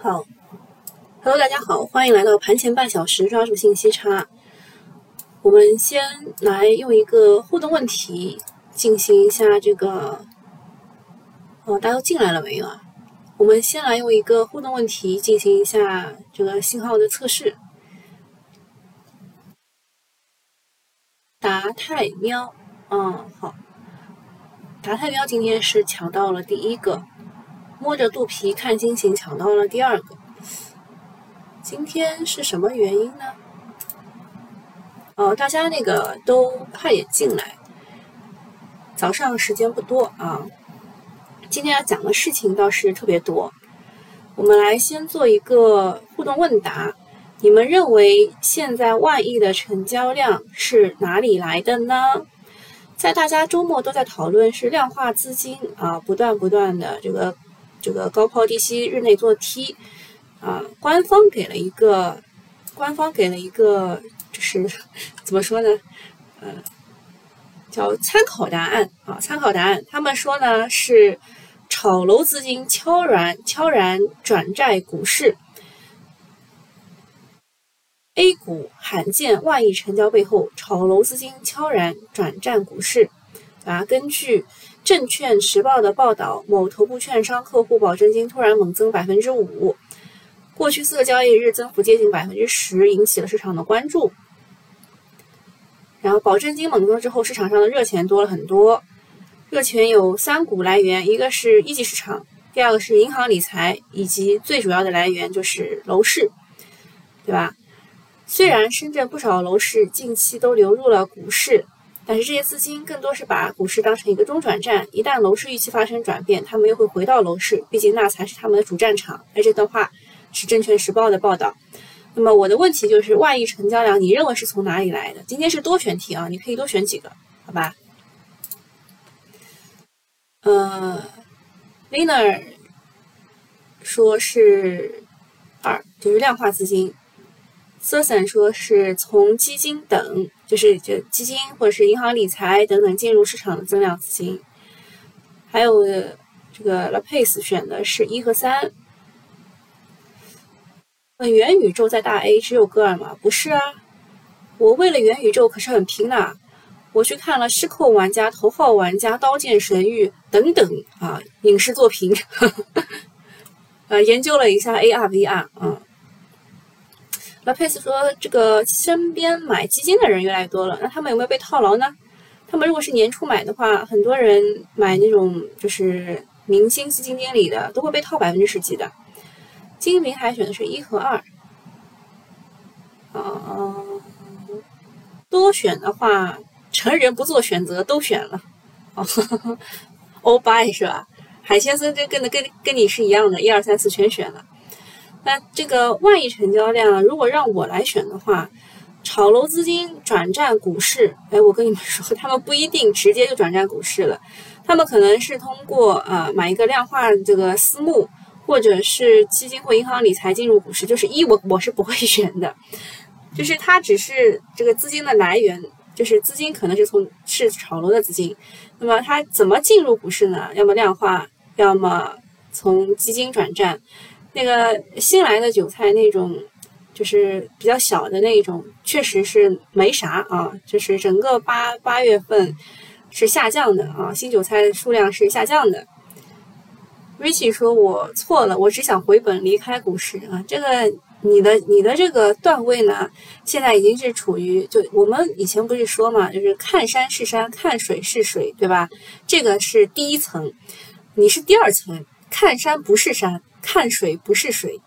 好，Hello，大家好，欢迎来到盘前半小时抓住信息差。我们先来用一个互动问题进行一下这个，哦，大家都进来了没有啊？我们先来用一个互动问题进行一下这个信号的测试。达太喵，嗯，好，达太喵今天是抢到了第一个。摸着肚皮看心情，抢到了第二个。今天是什么原因呢？哦，大家那个都快点进来。早上时间不多啊，今天要讲的事情倒是特别多。我们来先做一个互动问答：你们认为现在万亿的成交量是哪里来的呢？在大家周末都在讨论是量化资金啊，不断不断的这个。这个高抛低吸，日内做 T，啊，官方给了一个，官方给了一个，就是怎么说呢？呃，叫参考答案啊，参考答案。他们说呢是炒楼资金悄然悄然转债股市，A 股罕见万亿成交背后，炒楼资金悄然转战股市。啊，根据。证券时报的报道，某头部券商客户保证金突然猛增百分之五，过去四个交易日增幅接近百分之十，引起了市场的关注。然后保证金猛增之后，市场上的热钱多了很多。热钱有三股来源，一个是一级市场，第二个是银行理财，以及最主要的来源就是楼市，对吧？虽然深圳不少楼市近期都流入了股市。但是这些资金更多是把股市当成一个中转站，一旦楼市预期发生转变，他们又会回到楼市，毕竟那才是他们的主战场。而这段话是证券时报的报道。那么我的问题就是，万亿成交量你认为是从哪里来的？今天是多选题啊，你可以多选几个，好吧？呃，Liner 说是二，就是量化资金。s u s a n 说是从基金等。就是就基金或者是银行理财等等进入市场的增量资金，还有这个 La Pace 选的是一和三。呃，元宇宙在大 A 只有歌尔吗？不是啊，我为了元宇宙可是很拼的，我去看了《失控玩家》《头号玩家》《刀剑神域》等等啊影视作品，呃，研究了一下 AR VR 啊。那佩斯说：“这个身边买基金的人越来越多了，那他们有没有被套牢呢？他们如果是年初买的话，很多人买那种就是明星基金经理的，都会被套百分之十几的。金明还选的是一和二，啊，多选的话，成人不做选择都选了，哦，all buy 是吧？海先生这跟的跟跟你是一样的，一二三四全选了。”那这个万亿成交量，如果让我来选的话，炒楼资金转战股市，哎，我跟你们说，他们不一定直接就转战股市了，他们可能是通过呃买一个量化这个私募，或者是基金或银行理财进入股市。就是一我我是不会选的，就是它只是这个资金的来源，就是资金可能是从是炒楼的资金，那么它怎么进入股市呢？要么量化，要么从基金转战。那个新来的韭菜那种，就是比较小的那种，确实是没啥啊。就是整个八八月份是下降的啊，新韭菜数量是下降的。Richie 说：“我错了，我只想回本离开股市啊。”这个你的你的这个段位呢，现在已经是处于就我们以前不是说嘛，就是看山是山，看水是水，对吧？这个是第一层，你是第二层，看山不是山。看水不是水，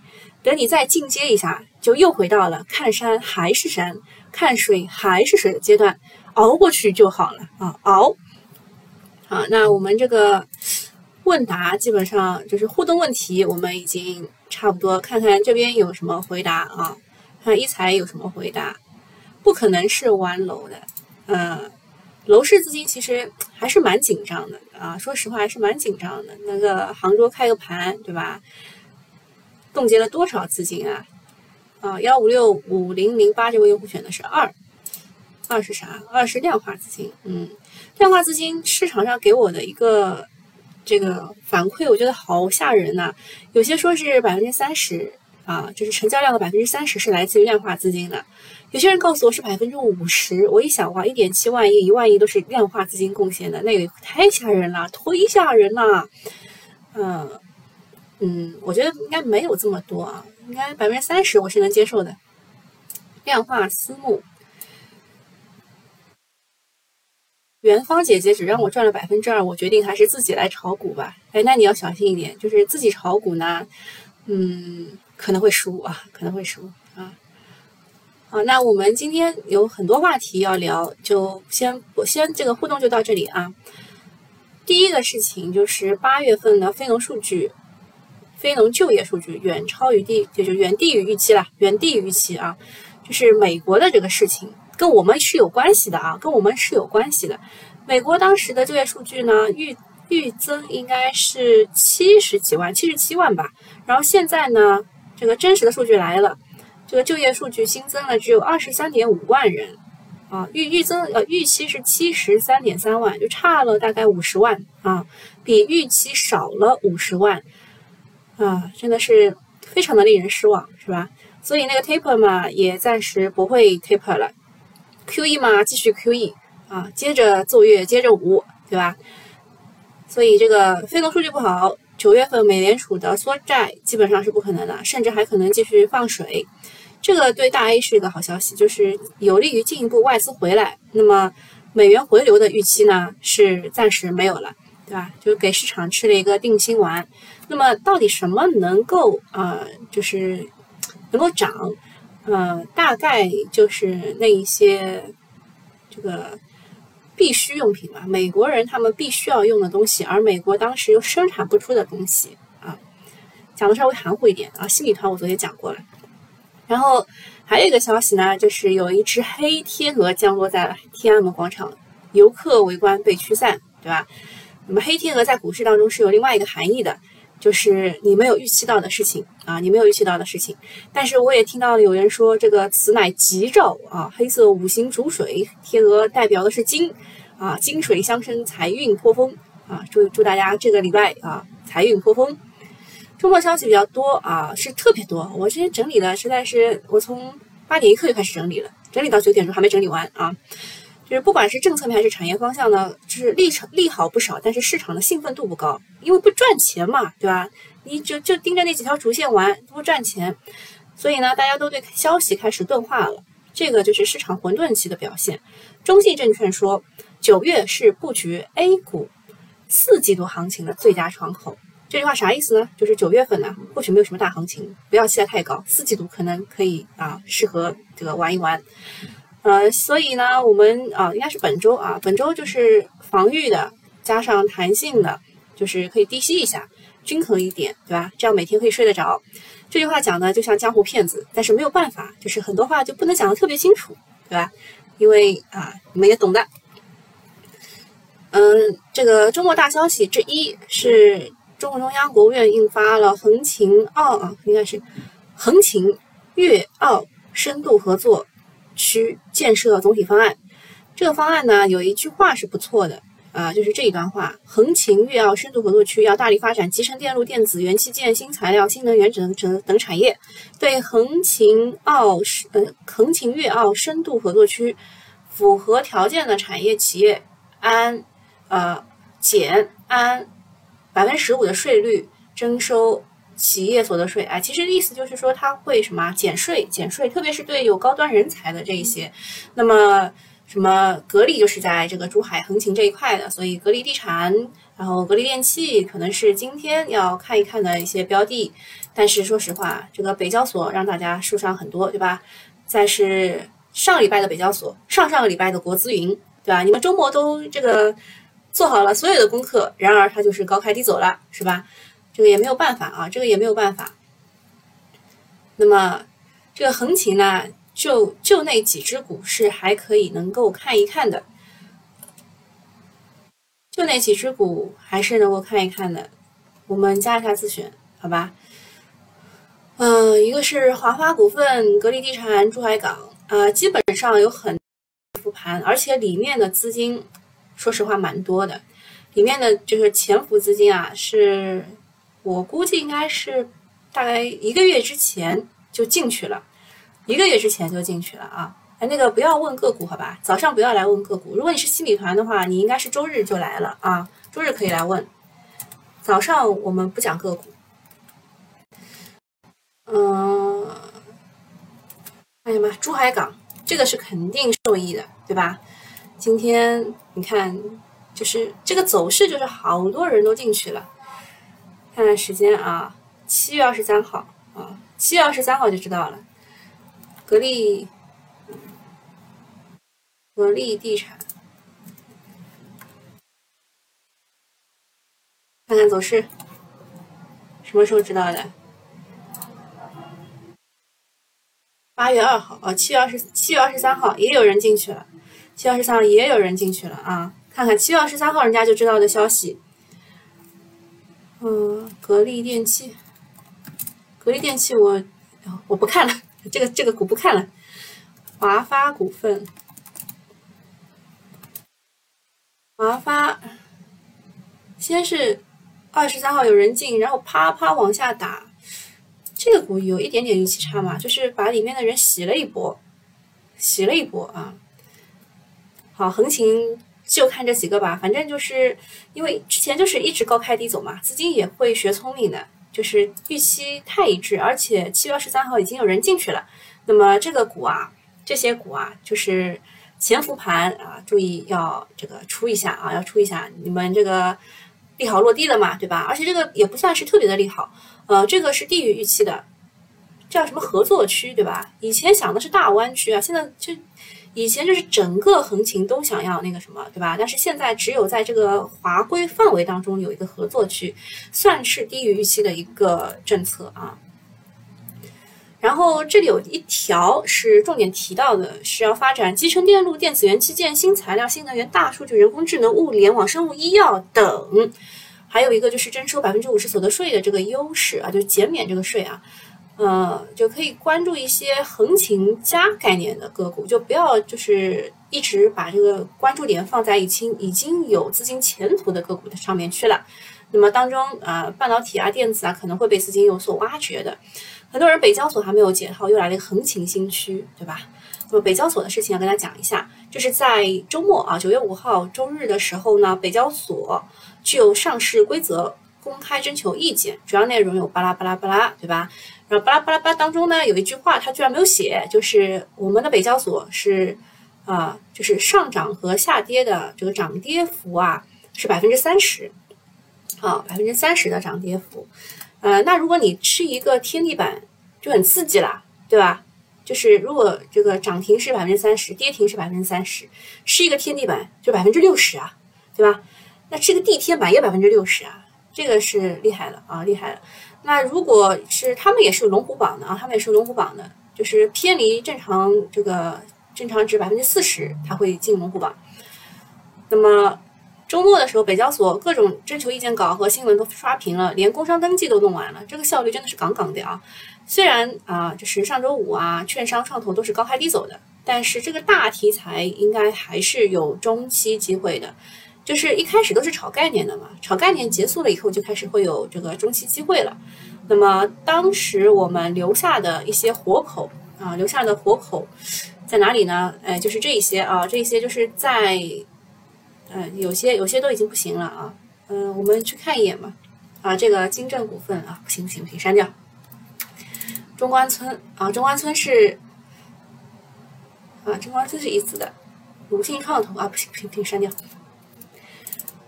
等你再进阶一下，就又回到了看山还是山，看水还是水的阶段，熬过去就好了啊！熬。好，那我们这个问答基本上就是互动问题，我们已经差不多，看看这边有什么回答啊？看一财有什么回答？不可能是玩楼的，嗯，楼市资金其实还是蛮紧张的啊，说实话还是蛮紧张的。那个杭州开个盘，对吧？冻结了多少资金啊？啊，幺五六五零零八这位用户选的是二，二是啥？二是量化资金。嗯，量化资金市场上给我的一个这个反馈，我觉得好吓人呐！有些说是百分之三十啊，就是成交量的百分之三十是来自于量化资金的。有些人告诉我是百分之五十，我一想哇，一点七万亿、一万亿都是量化资金贡献的，那个太吓人了，忒吓人了。嗯嗯，我觉得应该没有这么多啊，应该百分之三十我是能接受的。量化私募。元芳姐姐只让我赚了百分之二，我决定还是自己来炒股吧。哎，那你要小心一点，就是自己炒股呢，嗯，可能会输啊，可能会输啊。好，那我们今天有很多话题要聊，就先我先这个互动就到这里啊。第一个事情就是八月份的非农数据，非农就业数据远超于地，就是远低于预期了，远低于预期啊，就是美国的这个事情。跟我们是有关系的啊，跟我们是有关系的。美国当时的就业数据呢，预预增应该是七十几万，七十七万吧。然后现在呢，这个真实的数据来了，这个就业数据新增了只有二十三点五万人啊，预预增呃预期是七十三点三万，就差了大概五十万啊，比预期少了五十万啊，真的是非常的令人失望，是吧？所以那个 taper 嘛，也暂时不会 taper 了。QE 嘛，继续 QE 啊，接着奏乐，接着舞，对吧？所以这个非农数据不好，九月份美联储的缩债基本上是不可能的，甚至还可能继续放水。这个对大 A 是一个好消息，就是有利于进一步外资回来。那么美元回流的预期呢，是暂时没有了，对吧？就给市场吃了一个定心丸。那么到底什么能够啊，就是能够涨？呃，大概就是那一些这个必需用品嘛，美国人他们必须要用的东西，而美国当时又生产不出的东西啊，讲的稍微含糊一点啊。新米团我昨天讲过了，然后还有一个消息呢，就是有一只黑天鹅降落在天安门广场，游客围观被驱散，对吧？那么黑天鹅在股市当中是有另外一个含义的。就是你没有预期到的事情啊，你没有预期到的事情。但是我也听到有人说，这个此乃吉兆啊，黑色五行主水，天鹅代表的是金啊，金水相生，财运颇丰啊。祝祝大家这个礼拜啊，财运颇丰。周末消息比较多啊，是特别多。我之前整理的实在是，我从八点一刻就开始整理了，整理到九点钟还没整理完啊。就是不管是政策面还是产业方向呢，就是利场利好不少，但是市场的兴奋度不高，因为不赚钱嘛，对吧？你就就盯着那几条主线玩，不赚钱，所以呢，大家都对消息开始钝化了，这个就是市场混沌期的表现。中信证券说，九月是布局 A 股四季度行情的最佳窗口。这句话啥意思呢？就是九月份呢，或许没有什么大行情，不要期待太高，四季度可能可以啊，适合这个玩一玩。呃，所以呢，我们啊，应该是本周啊，本周就是防御的，加上弹性的，就是可以低吸一下，均衡一点，对吧？这样每天可以睡得着。这句话讲的就像江湖骗子，但是没有办法，就是很多话就不能讲的特别清楚，对吧？因为啊，你们也懂的。嗯，这个周末大消息之一是中共中央、国务院印发了横琴澳啊，应该是横琴粤澳深度合作。区建设总体方案，这个方案呢有一句话是不错的啊，就是这一段话：横琴粤澳深度合作区要大力发展集成电路、电子、元器件、新材料、新能源等等等产业，对横琴澳呃横琴粤澳深度合作区符合条件的产业企业，按呃减按百分之十五的税率征收。企业所得税，哎，其实意思就是说，它会什么减税，减税，特别是对有高端人才的这一些。那么，什么格力就是在这个珠海横琴这一块的，所以格力地产，然后格力电器可能是今天要看一看的一些标的。但是说实话，这个北交所让大家受伤很多，对吧？再是上礼拜的北交所，上上个礼拜的国资云，对吧？你们周末都这个做好了所有的功课，然而它就是高开低走了，是吧？这个也没有办法啊，这个也没有办法。那么，这个横琴呢，就就那几只股是还可以能够看一看的，就那几只股还是能够看一看的。我们加一下自选，好吧？嗯，一个是华发股份、格力地产、珠海港，啊，基本上有很复盘，而且里面的资金，说实话蛮多的。里面的就是潜伏资金啊，是我估计应该是大概一个月之前就进去了，一个月之前就进去了啊。哎，那个不要问个股好吧，早上不要来问个股。如果你是新米团的话，你应该是周日就来了啊，周日可以来问。早上我们不讲个股。嗯，哎呀妈，珠海港这个是肯定受益的，对吧？今天你看，就是这个走势，就是好多人都进去了。看看时间啊，七月二十三号啊，七月二十三号就知道了。格力，格力地产。看看走势，什么时候知道的？八月二号啊，七月二十七月二十三号也有人进去了，七月二十三号也有人进去了啊！看看七月二十三号人家就知道的消息。嗯，格力电器，格力电器我我不看了，这个这个股不看了。华发股份，华发，先是。二十三号有人进，然后啪啪往下打，这个股有一点点预期差嘛，就是把里面的人洗了一波，洗了一波啊。好，横行就看这几个吧，反正就是因为之前就是一直高开低走嘛，资金也会学聪明的，就是预期太一致，而且七月二十三号已经有人进去了，那么这个股啊，这些股啊，就是潜伏盘啊，注意要这个出一下啊，要出一下，你们这个。利好落地了嘛，对吧？而且这个也不算是特别的利好，呃，这个是低于预期的，叫什么合作区，对吧？以前想的是大湾区啊，现在就以前就是整个横琴都想要那个什么，对吧？但是现在只有在这个划规范围当中有一个合作区，算是低于预期的一个政策啊。然后这里有一条是重点提到的，是要发展集成电路、电子元器件、新材料、新能源、大数据、人工智能、物联网、生物医药等。还有一个就是征收百分之五十所得税的这个优势啊，就是减免这个税啊，呃，就可以关注一些横琴加概念的个股，就不要就是一直把这个关注点放在已经已经有资金前途的个股的上面去了。那么当中啊，半导体啊、电子啊，可能会被资金有所挖掘的。很多人北交所还没有解套，又来了一个横琴新区，对吧？那么北交所的事情要跟大家讲一下，就是在周末啊，九月五号周日的时候呢，北交所具有上市规则公开征求意见，主要内容有巴拉巴拉巴拉，对吧？然后巴拉巴拉巴拉当中呢，有一句话他居然没有写，就是我们的北交所是啊，就是上涨和下跌的这个涨跌幅啊是百分之三十，啊，百分之三十的涨跌幅。呃，那如果你吃一个天地板，就很刺激了，对吧？就是如果这个涨停是百分之三十，跌停是百分之三十，吃一个天地板就百分之六十啊，对吧？那吃个地天板也百分之六十啊，这个是厉害了啊，厉害了。那如果是他们也是龙虎榜的啊，他们也是龙虎榜的，就是偏离正常这个正常值百分之四十，它会进龙虎榜。那么。周末的时候，北交所各种征求意见稿和新闻都刷屏了，连工商登记都弄完了，这个效率真的是杠杠的啊！虽然啊，就是上周五啊，券商创投都是高开低走的，但是这个大题材应该还是有中期机会的。就是一开始都是炒概念的嘛，炒概念结束了以后，就开始会有这个中期机会了。那么当时我们留下的一些活口啊，留下的活口在哪里呢？哎，就是这一些啊，这一些就是在。嗯，有些有些都已经不行了啊。嗯，我们去看一眼吧。啊，这个金正股份啊，不行不行不行，删掉。中关村啊，中关村是啊，中关村是一字的。鲁信创投啊，不行不行不行，删掉。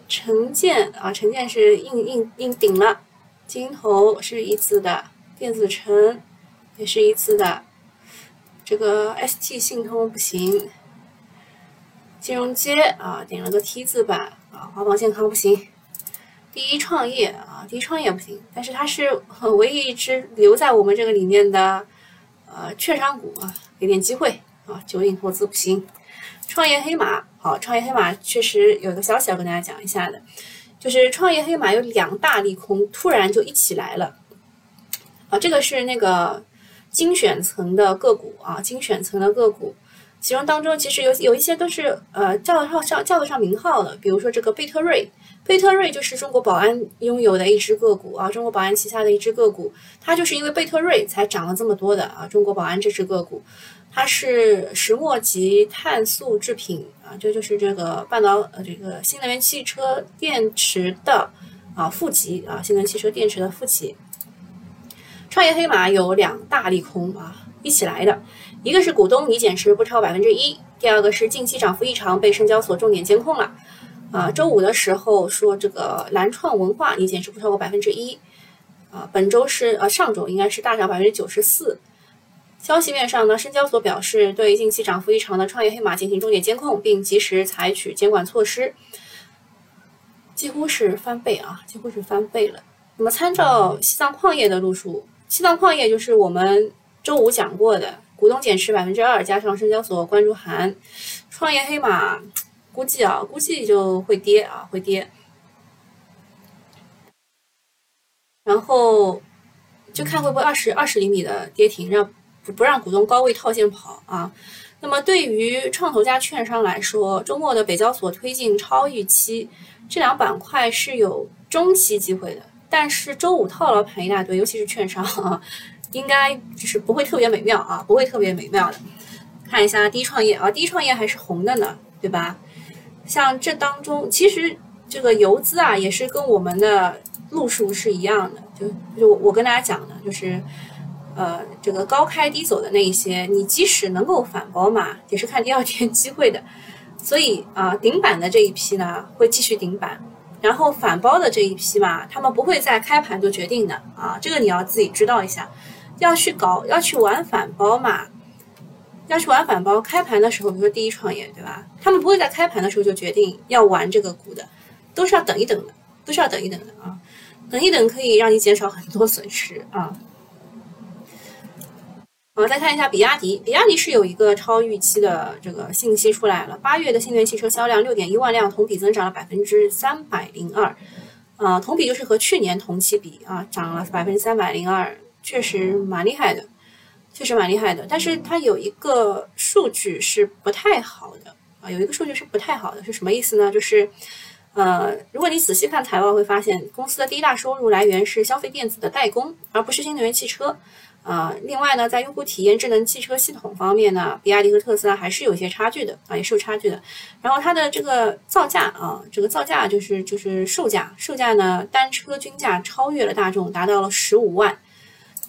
城建啊，城建是硬硬硬顶了。金投是一字的，电子城也是一字的。这个 ST 信通不行。金融街啊，点了个 T 字板啊，华宝健康不行，第一创业啊，第一创业不行，但是它是唯一一只留在我们这个里面的呃券商股啊，给点机会啊，九鼎投资不行，创业黑马好，创业黑马确实有一个消息要跟大家讲一下的，就是创业黑马有两大利空突然就一起来了啊，这个是那个精选层的个股啊，精选层的个股。其中当中其实有有一些都是呃叫得上叫叫得上名号的，比如说这个贝特瑞，贝特瑞就是中国宝安拥有的一只个股啊，中国宝安旗下的一只个股，它就是因为贝特瑞才涨了这么多的啊，中国宝安这只个股，它是石墨级碳素制品啊，这就是这个半导呃这个新能源汽车电池的啊负极啊，新能源汽车电池的负极。创业黑马有两大利空啊，一起来的，一个是股东拟减持不超百分之一，第二个是近期涨幅异常，被深交所重点监控了。啊，周五的时候说这个蓝创文化拟减持不超过百分之一，啊，本周是呃上周应该是大涨百分之九十四。消息面上呢，深交所表示对近期涨幅异常的创业黑马进行重点监控，并及时采取监管措施，几乎是翻倍啊，几乎是翻倍了。那么参照西藏矿业的路数。西藏矿业就是我们周五讲过的，股东减持百分之二，加上深交所关注函，创业黑马估计啊，估计就会跌啊，会跌。然后就看会不会二十二十厘米的跌停，让不让股东高位套现跑啊。那么对于创投加券商来说，周末的北交所推进超预期，这两板块是有中期机会的。但是周五套牢盘一大堆，尤其是券商啊，应该就是不会特别美妙啊，不会特别美妙的。看一下第一创业啊，第一创业还是红的呢，对吧？像这当中，其实这个游资啊，也是跟我们的路数是一样的，就就我跟大家讲的，就是呃，这个高开低走的那一些，你即使能够反包嘛，也是看第二天机会的。所以啊，顶板的这一批呢，会继续顶板。然后反包的这一批嘛，他们不会在开盘就决定的啊，这个你要自己知道一下。要去搞，要去玩反包嘛，要去玩反包，开盘的时候，比如说第一创业，对吧？他们不会在开盘的时候就决定要玩这个股的，都是要等一等的，都是要等一等的啊，等一等可以让你减少很多损失啊。我们再看一下比亚迪，比亚迪是有一个超预期的这个信息出来了。八月的新能源汽车销量六点一万辆，同比增长了百分之三百零二，呃，同比就是和去年同期比啊，涨了百分之三百零二，确实蛮厉害的，确实蛮厉害的。但是它有一个数据是不太好的啊，有一个数据是不太好的，是什么意思呢？就是呃，如果你仔细看财报，会发现公司的第一大收入来源是消费电子的代工，而不是新能源汽车。啊，另外呢，在用户体验、智能汽车系统方面呢，比亚迪和特斯拉还是有一些差距的啊，也是有差距的。然后它的这个造价啊，这个造价就是就是售价，售价呢，单车均价超越了大众，达到了十五万。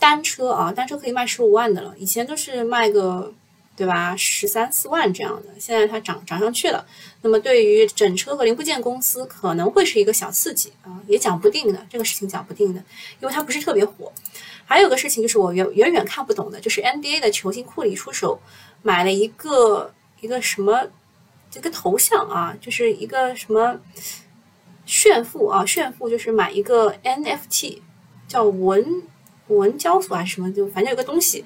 单车啊，单车可以卖十五万的了，以前都是卖个对吧，十三四万这样的，现在它涨涨上去了。那么对于整车和零部件公司可能会是一个小刺激啊，也讲不定的，这个事情讲不定的，因为它不是特别火。还有个事情就是我远远远看不懂的，就是 NBA 的球星库里出手买了一个一个什么这个头像啊，就是一个什么炫富啊，炫富就是买一个 NFT，叫文文交所还是什么，就反正有个东西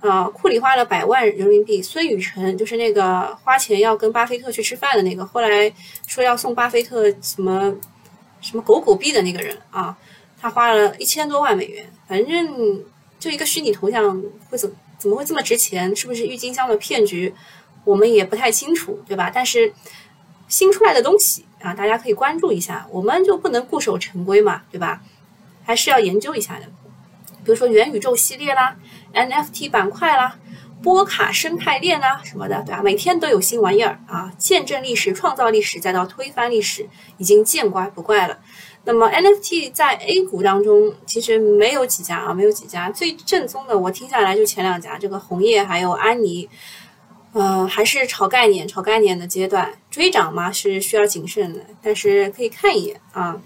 啊，库里花了百万人民币，孙宇晨就是那个花钱要跟巴菲特去吃饭的那个，后来说要送巴菲特什么什么狗狗币的那个人啊。他花了一千多万美元，反正就一个虚拟头像会怎怎么会这么值钱？是不是郁金香的骗局？我们也不太清楚，对吧？但是新出来的东西啊，大家可以关注一下，我们就不能固守成规嘛，对吧？还是要研究一下的。比如说元宇宙系列啦，NFT 板块啦，波卡生态链啦什么的，对吧？每天都有新玩意儿啊，见证历史、创造历史，再到推翻历史，已经见怪不怪了。那么 NFT 在 A 股当中其实没有几家啊，没有几家最正宗的。我听下来就前两家，这个红叶还有安妮，呃，还是炒概念、炒概念的阶段，追涨嘛是需要谨慎的，但是可以看一眼啊。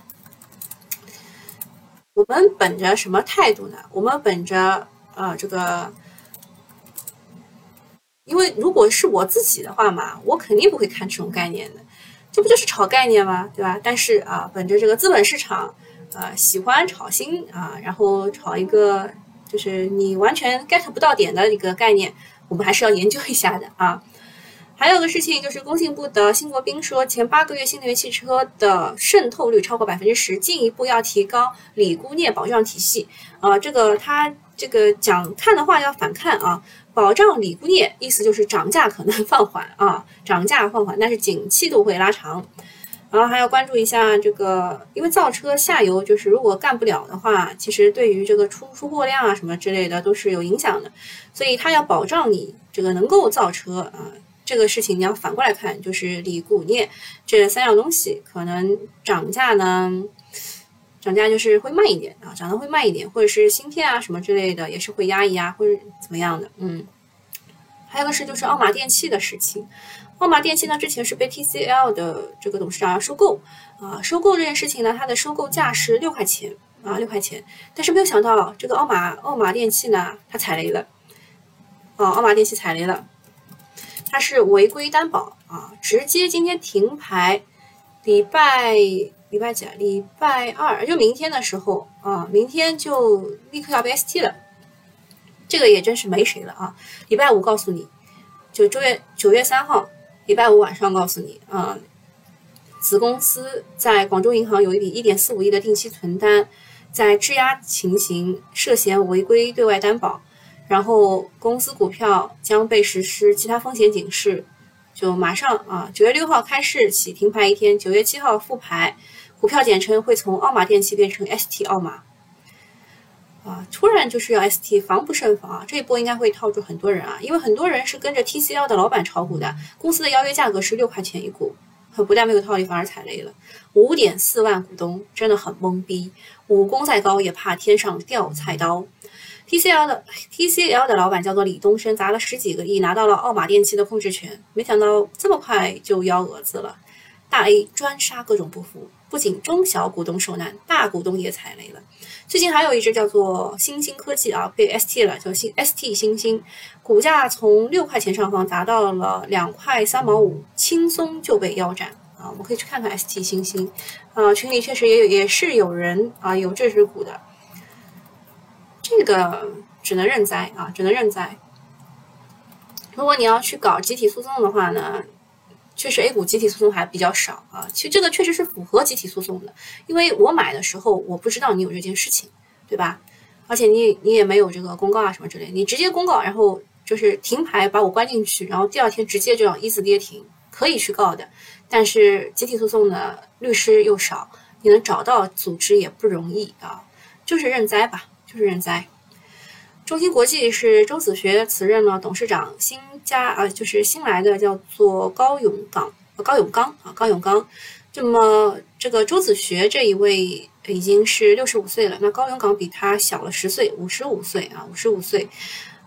我们本着什么态度呢？我们本着呃这个，因为如果是我自己的话嘛，我肯定不会看这种概念的。这不就是炒概念吗？对吧？但是啊，本着这个资本市场，呃，喜欢炒新啊，然后炒一个就是你完全 get 不到点的一个概念，我们还是要研究一下的啊。还有个事情就是，工信部的辛国斌说，前八个月新能源汽车的渗透率超过百分之十，进一步要提高锂钴镍保障体系。呃，这个他这个讲看的话要反看啊，保障锂钴镍，意思就是涨价可能放缓啊，涨价放缓，但是景气度会拉长。然后还要关注一下这个，因为造车下游就是如果干不了的话，其实对于这个出出货量啊什么之类的都是有影响的，所以它要保障你这个能够造车啊，这个事情你要反过来看，就是锂钴镍这三样东西可能涨价呢，涨价就是会慢一点啊，涨得会慢一点，或者是芯片啊什么之类的也是会压一压或者怎么样的，嗯，还有个是就是奥马电器的事情。奥马电器呢，之前是被 TCL 的这个董事长要收购啊，收购这件事情呢，它的收购价是六块钱啊，六块钱。但是没有想到，这个奥马奥马电器呢，它踩雷了啊，奥马电器踩雷了，它是违规担保啊，直接今天停牌，礼拜礼拜几啊？礼拜二，就明天的时候啊，明天就立刻要被 ST 了，这个也真是没谁了啊！礼拜五告诉你，就九月九月三号。礼拜五晚上告诉你啊，子公司在广州银行有一笔一点四五亿的定期存单，在质押情形涉嫌违规对外担保，然后公司股票将被实施其他风险警示，就马上啊，九月六号开市起停牌一天，九月七号复牌，股票简称会从奥马电器变成 ST 奥马。啊，突然就是要 ST，防不胜防啊！这一波应该会套住很多人啊，因为很多人是跟着 TCL 的老板炒股的，公司的邀约价格是六块钱一股，不但没有套利，反而踩雷了。五点四万股东真的很懵逼，武功再高也怕天上掉菜刀。TCL 的 TCL 的老板叫做李东升，砸了十几个亿拿到了奥马电器的控制权，没想到这么快就幺蛾子了。大 A 专杀各种不服，不仅中小股东受难，大股东也踩雷了。最近还有一只叫做星星科技啊，被 ST 了，叫星 ST 星星，股价从六块钱上方砸到了两块三毛五，轻松就被腰斩啊！我们可以去看看 ST 星星啊，群里确实也有，也是有人啊有这只股的，这个只能认栽啊，只能认栽。如果你要去搞集体诉讼的话呢？确实，A 股集体诉讼还比较少啊。其实这个确实是符合集体诉讼的，因为我买的时候我不知道你有这件事情，对吧？而且你你也没有这个公告啊什么之类，你直接公告，然后就是停牌把我关进去，然后第二天直接就要一字跌停，可以去告的。但是集体诉讼的律师又少，你能找到组织也不容易啊，就是认栽吧，就是认栽。中芯国际是周子学辞任了董事长，新加啊就是新来的叫做高永刚，高永刚啊高永刚。那么这个周子学这一位已经是六十五岁了，那高永刚比他小了十岁，五十五岁啊五十五岁。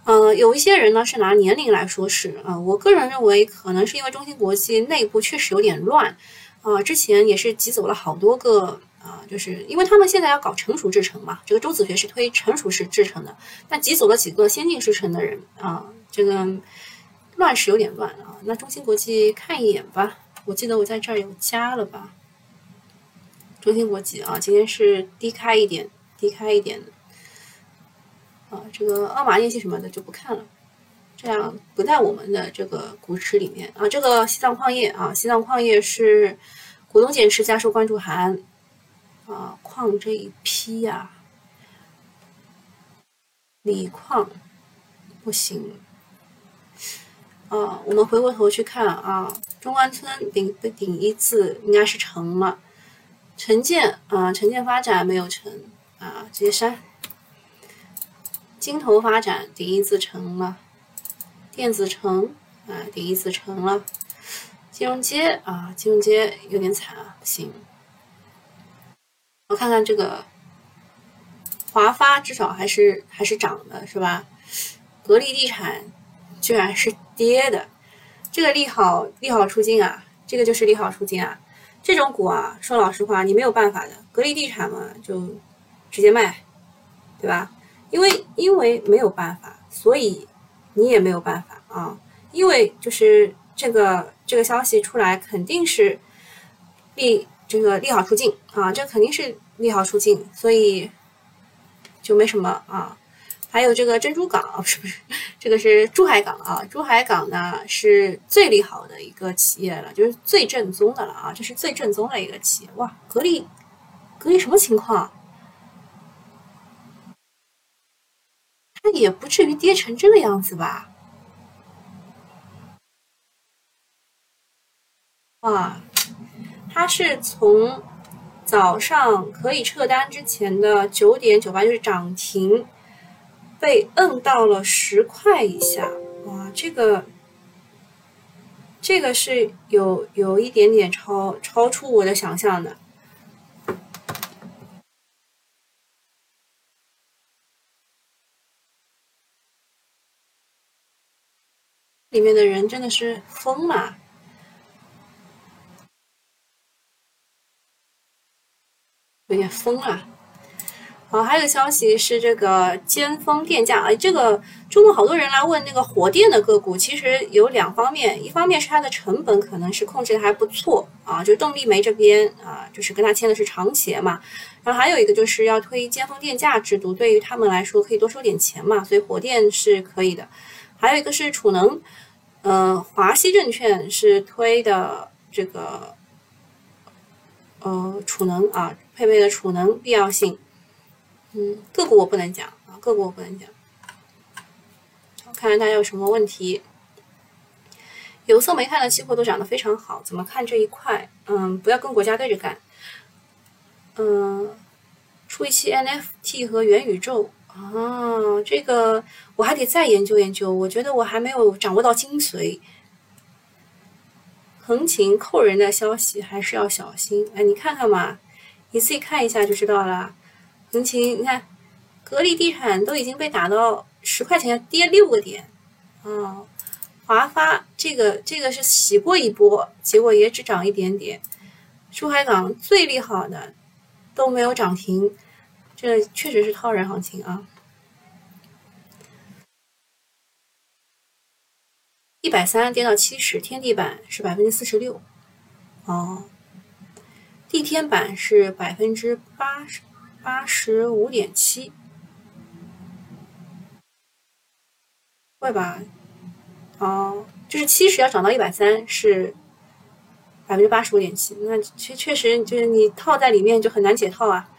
呃，有一些人呢是拿年龄来说事啊，我个人认为可能是因为中芯国际内部确实有点乱啊，之前也是挤走了好多个。啊，就是因为他们现在要搞成熟制程嘛，这个周子学是推成熟式制程的，那挤走了几个先进制程的人啊，这个乱是有点乱啊。那中芯国际看一眼吧，我记得我在这儿有加了吧。中芯国际啊，今天是低开一点，低开一点。啊，这个奥马电器什么的就不看了，这样不在我们的这个股池里面啊。这个西藏矿业啊，西藏矿业是股东减持加收关注函。啊，矿这一批呀，锂矿不行。啊，我们回过头去看啊，中关村顶的顶一次应该是成了，城建啊，城建发展没有成啊，直接删。金投发展顶一次成了，电子城啊，顶一次成了，金融街啊，金融街有点惨啊，不行。我看看这个华发至少还是还是涨的，是吧？格力地产居然是跌的，这个利好利好出尽啊！这个就是利好出尽啊！这种股啊，说老实话，你没有办法的。格力地产嘛，就直接卖，对吧？因为因为没有办法，所以你也没有办法啊！因为就是这个这个消息出来，肯定是利。这个利好出尽啊，这肯定是利好出尽，所以就没什么啊。还有这个珍珠港，不是不是，这个是珠海港啊。珠海港呢是最利好的一个企业了，就是最正宗的了啊，这是最正宗的一个企业。哇，格力，格力什么情况？它也不至于跌成这个样子吧？哇，它是从早上可以撤单之前的九点九八就是涨停，被摁到了十块以下。哇，这个这个是有有一点点超超出我的想象的。里面的人真的是疯了，有点疯了。好，还有个消息是这个尖峰电价啊，这个周末好多人来问那个火电的个股，其实有两方面，一方面是它的成本可能是控制的还不错啊，就动力煤这边啊，就是跟他签的是长协嘛，然后还有一个就是要推尖峰电价制度，对于他们来说可以多收点钱嘛，所以火电是可以的，还有一个是储能。呃，华西证券是推的这个呃储能啊，配备的储能必要性。嗯，个股我不能讲啊，个股我不能讲。看看大家有什么问题。有色煤炭的期货都涨得非常好，怎么看这一块？嗯，不要跟国家对着干。嗯，出一期 NFT 和元宇宙。啊，这个我还得再研究研究。我觉得我还没有掌握到精髓。横琴扣人的消息还是要小心。哎，你看看嘛，你自己看一下就知道了。行情，你看，格力地产都已经被打到十块钱，跌六个点。哦，华发这个这个是洗过一波，结果也只涨一点点。珠海港最利好的都没有涨停。这确实是套人行情啊！一百三跌到七十，天地板是百分之四十六，哦，地天板是百分之八十八十五点七，会吧？哦，就是七十要涨到一百三是百分之八十五点七，那确确实就是你套在里面就很难解套啊。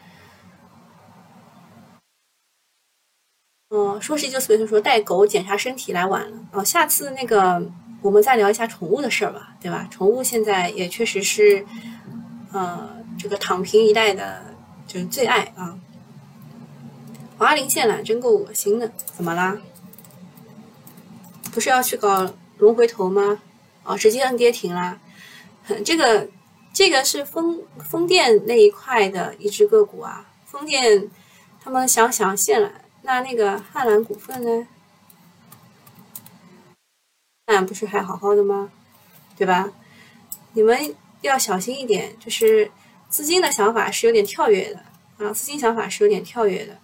嗯，说是就随便说带狗检查身体来晚了哦，下次那个我们再聊一下宠物的事儿吧，对吧？宠物现在也确实是，呃，这个躺平一代的就是最爱啊。华林线缆真够恶心的，怎么啦？不是要去搞龙回头吗？哦，直接摁跌停啦。这个这个是风风电那一块的一只个股啊，风电他们想想线缆。那那个汉兰股份呢？那不是还好好的吗？对吧？你们要小心一点，就是资金的想法是有点跳跃的啊，资金想法是有点跳跃的。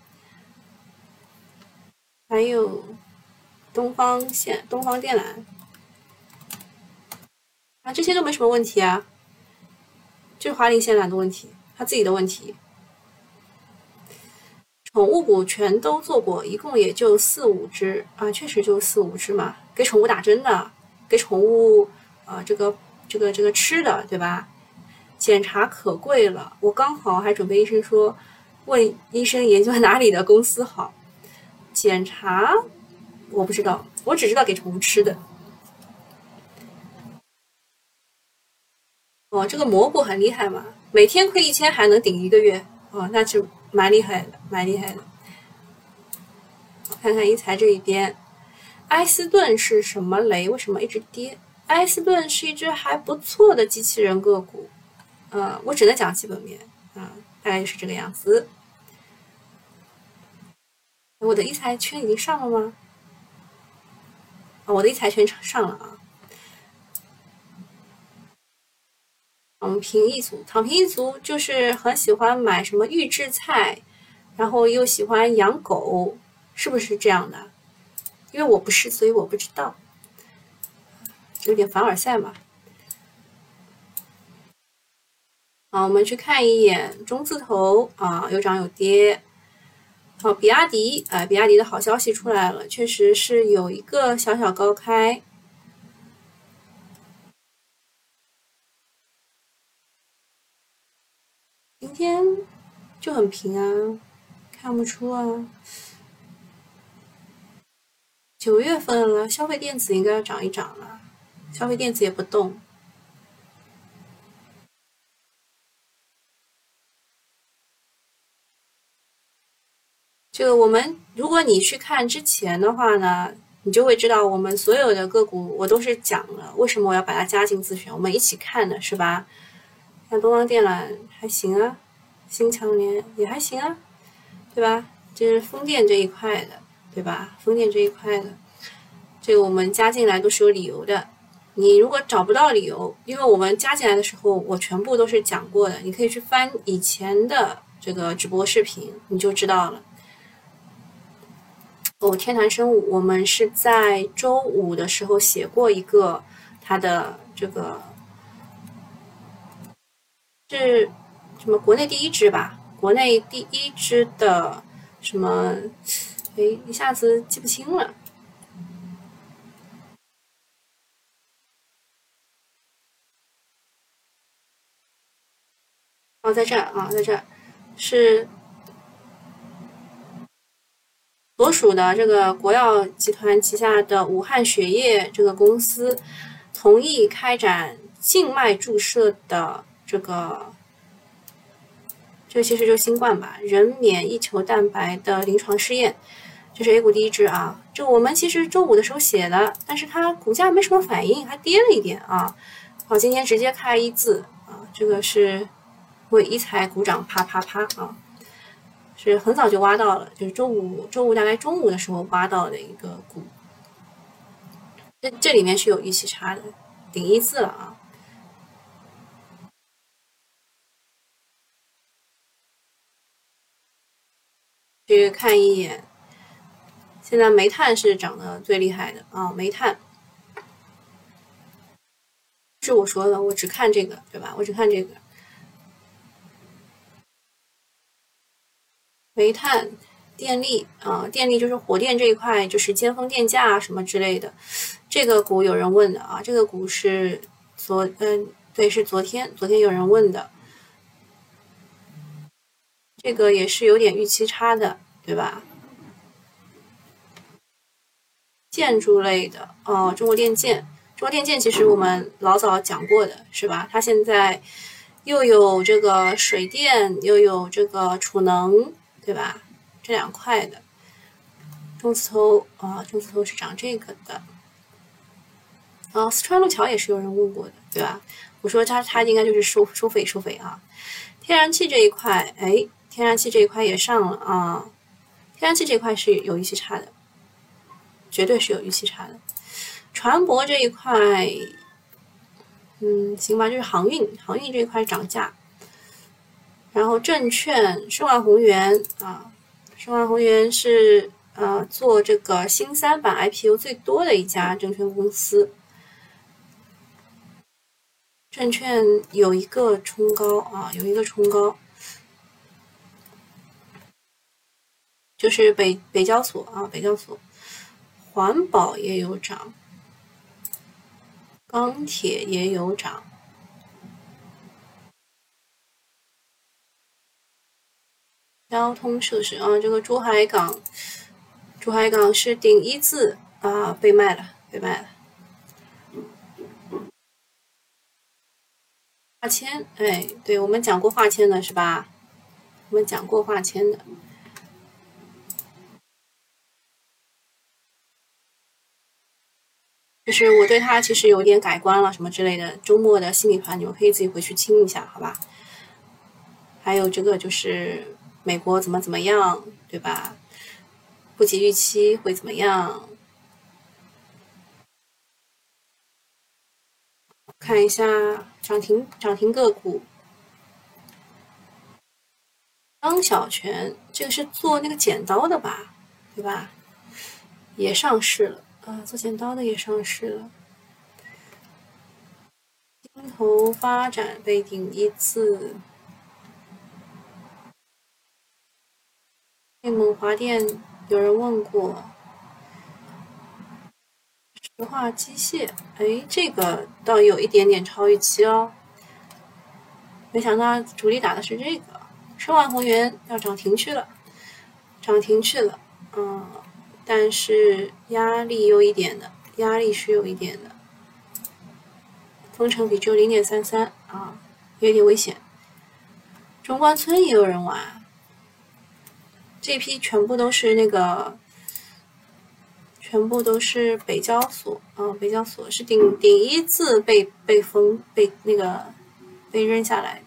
还有东方线、东方电缆啊，这些都没什么问题啊，就是华林线缆的问题，他自己的问题。宠物股全都做过，一共也就四五只啊，确实就四五只嘛。给宠物打针的，给宠物啊，这个这个这个吃的，对吧？检查可贵了，我刚好还准备医生说，问医生研究哪里的公司好。检查我不知道，我只知道给宠物吃的。哦，这个蘑菇很厉害嘛，每天亏一千还能顶一个月哦，那就。蛮厉害的，蛮厉害的。看看一财这一边，埃斯顿是什么雷？为什么一直跌？埃斯顿是一只还不错的机器人个股，嗯，我只能讲基本面，啊，大概就是这个样子。我的一财圈已经上了吗？啊，我的一财圈上了啊。躺平一族，躺平一族就是很喜欢买什么预制菜，然后又喜欢养狗，是不是这样的？因为我不是，所以我不知道，有点凡尔赛嘛。好，我们去看一眼中字头啊，有涨有跌。好，比亚迪啊，比亚迪的好消息出来了，确实是有一个小小高开。今天就很平啊，看不出啊。九月份了，消费电子应该要涨一涨了，消费电子也不动。这个我们，如果你去看之前的话呢，你就会知道我们所有的个股我都是讲了为什么我要把它加进自选，我们一起看的是吧？像东方电缆还行啊，新强联也还行啊，对吧？这是风电这一块的，对吧？风电这一块的，这个我们加进来都是有理由的。你如果找不到理由，因为我们加进来的时候我全部都是讲过的，你可以去翻以前的这个直播视频，你就知道了。哦，天坛生物，我们是在周五的时候写过一个它的这个是什么？国内第一支吧？国内第一支的什么？哎，一下子记不清了。哦，在这儿啊，在这儿是。所属的这个国药集团旗下的武汉血液这个公司，同意开展静脉注射的这个，这其实就是新冠吧，人免疫球蛋白的临床试验，这是 A 股第一支啊。这我们其实周五的时候写的，但是它股价没什么反应，还跌了一点啊。好，今天直接开一字啊，这个是为一财鼓掌，啪啪啪啊。是很早就挖到了，就是周五周五大概中午的时候挖到的一个股，这这里面是有预期差的，顶一字了啊。去看一眼，现在煤炭是涨得最厉害的啊，煤炭是我说的，我只看这个，对吧？我只看这个。煤炭、电力啊，电力就是火电这一块，就是尖峰电价啊什么之类的。这个股有人问的啊，这个股是昨嗯，对，是昨天，昨天有人问的。这个也是有点预期差的，对吧？建筑类的哦，中国电建，中国电建其实我们老早讲过的是吧？它现在又有这个水电，又有这个储能。对吧？这两块的中字头啊，中字头是长这个的。啊，四川路桥也是有人问过的，对吧？我说它它应该就是收收费收费啊。天然气这一块，哎，天然气这一块也上了啊。天然气这一块是有预期差的，绝对是有预期差的。船舶这一块，嗯，行吧，就是航运航运这一块涨价。然后证券申万宏源啊，申万宏源是呃做这个新三板 IPO 最多的一家证券公司。证券有一个冲高啊，有一个冲高，就是北北交所啊，北交所，环保也有涨，钢铁也有涨。交通设施啊，这个珠海港，珠海港是顶一字啊，被卖了，被卖了。化纤，哎，对我们讲过化纤的是吧？我们讲过化纤的，就是我对它其实有点改观了，什么之类的。周末的心理团，你们可以自己回去听一下，好吧？还有这个就是。美国怎么怎么样，对吧？不及预期会怎么样？看一下涨停涨停个股，张小泉，这个是做那个剪刀的吧？对吧？也上市了啊，做剪刀的也上市了。金投发展被顶一次。内蒙华电有人问过，石化机械，哎，这个倒有一点点超预期哦。没想到主力打的是这个，申万宏源要涨停去了，涨停去了。嗯，但是压力有一点的，压力是有一点的。封城比只有零点三三啊，有点危险。中关村也有人玩，这批全部都是那个，全部都是北交所啊，北交所是顶顶一字被被封被那个被扔下来的。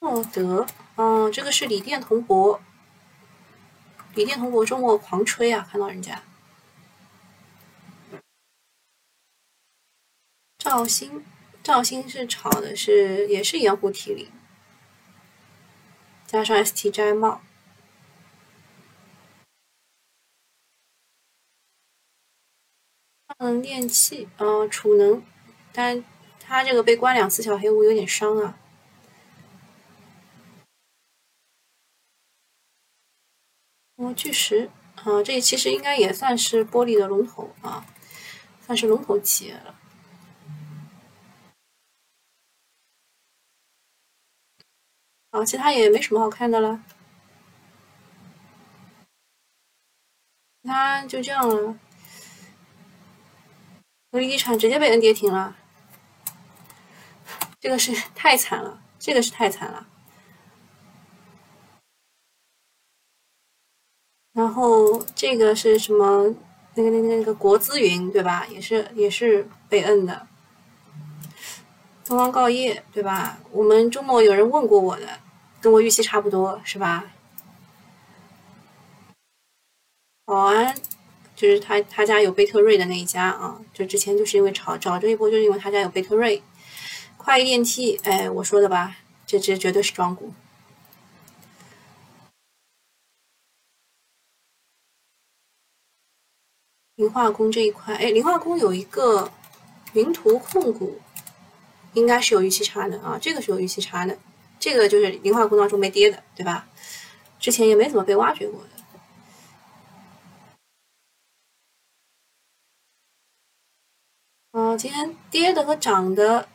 奥德，嗯，这个是锂电铜箔，锂电铜箔周末狂吹啊，看到人家。兆星，绍兴是炒的是也是盐湖提锂，加上 ST 摘帽，能电器，嗯，储能，但它这个被关两次小黑屋有点伤啊。哦，巨石，啊，这其实应该也算是玻璃的龙头啊，算是龙头企业了。好，其他也没什么好看的了，那就这样了。格力地产直接被 N 跌停了，这个是太惨了，这个是太惨了。然后这个是什么？那个、那个、那个国资云对吧？也是也是被摁的。东方锆业对吧？我们周末有人问过我的，跟我预期差不多是吧？保安就是他他家有贝特瑞的那一家啊，就之前就是因为炒炒这一波，就是因为他家有贝特瑞。快电梯，哎，我说的吧，这只绝对是庄股。磷化工这一块，哎，磷化工有一个云图控股，应该是有预期差的啊，这个是有预期差的，这个就是磷化工当中没跌的，对吧？之前也没怎么被挖掘过的。啊，今天跌的和涨的，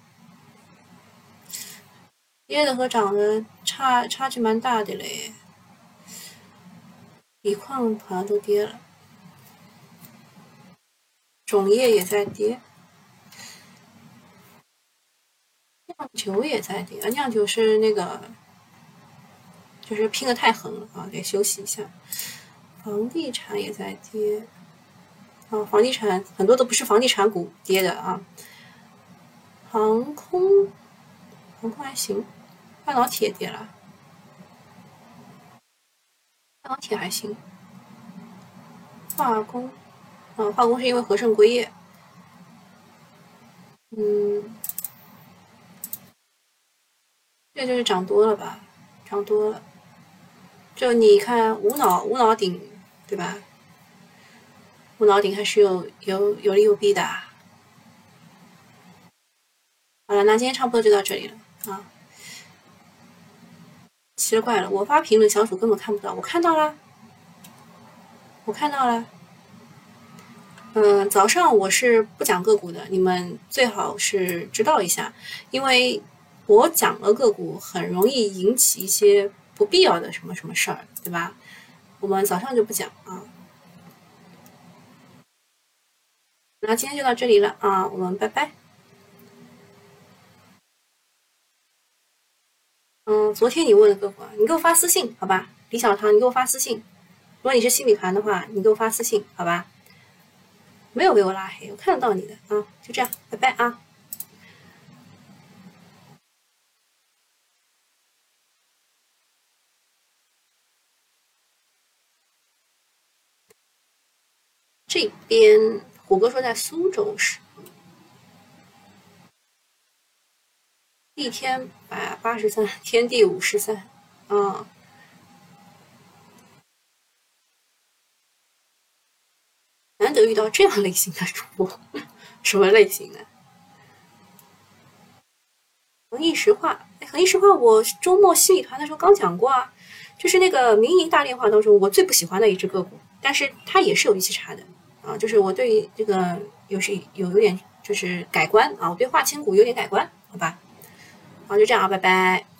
跌的和涨的差差距蛮大的嘞，锂矿好像都跌了。种业也在跌，酿酒也在跌啊！酿酒是那个，就是拼的太狠了啊，得休息一下。房地产也在跌，啊，房地产很多都不是房地产股跌的啊。航空，航空还行，半导体也跌了，半导体还行，化工。嗯，化工是因为和盛硅业，嗯，这就是涨多了吧，涨多了。就你看无脑无脑顶，对吧？无脑顶还是有有有利有弊的。好了，那今天差不多就到这里了啊。奇了怪了，我发评论小组根本看不到，我看到了，我看到了。嗯，早上我是不讲个股的，你们最好是知道一下，因为我讲了个股，很容易引起一些不必要的什么什么事儿，对吧？我们早上就不讲啊。那今天就到这里了啊，我们拜拜。嗯，昨天你问的个股，你给我发私信好吧？李小唐，你给我发私信。如果你是新米团的话，你给我发私信好吧？没有被我拉黑，我看得到你的啊，就这样，拜拜啊。这边虎哥说在苏州市，一天百八十三，天地五十三，啊。难得遇到这样类型的主播，什么类型的？恒一石化，恒一石化，我周末西米团的时候刚讲过啊，就是那个民营大炼化当中，我最不喜欢的一只个股，但是它也是有预期差的啊，就是我对这个有是有有点就是改观啊，我对化纤股有点改观，好吧，好，就这样啊，拜拜。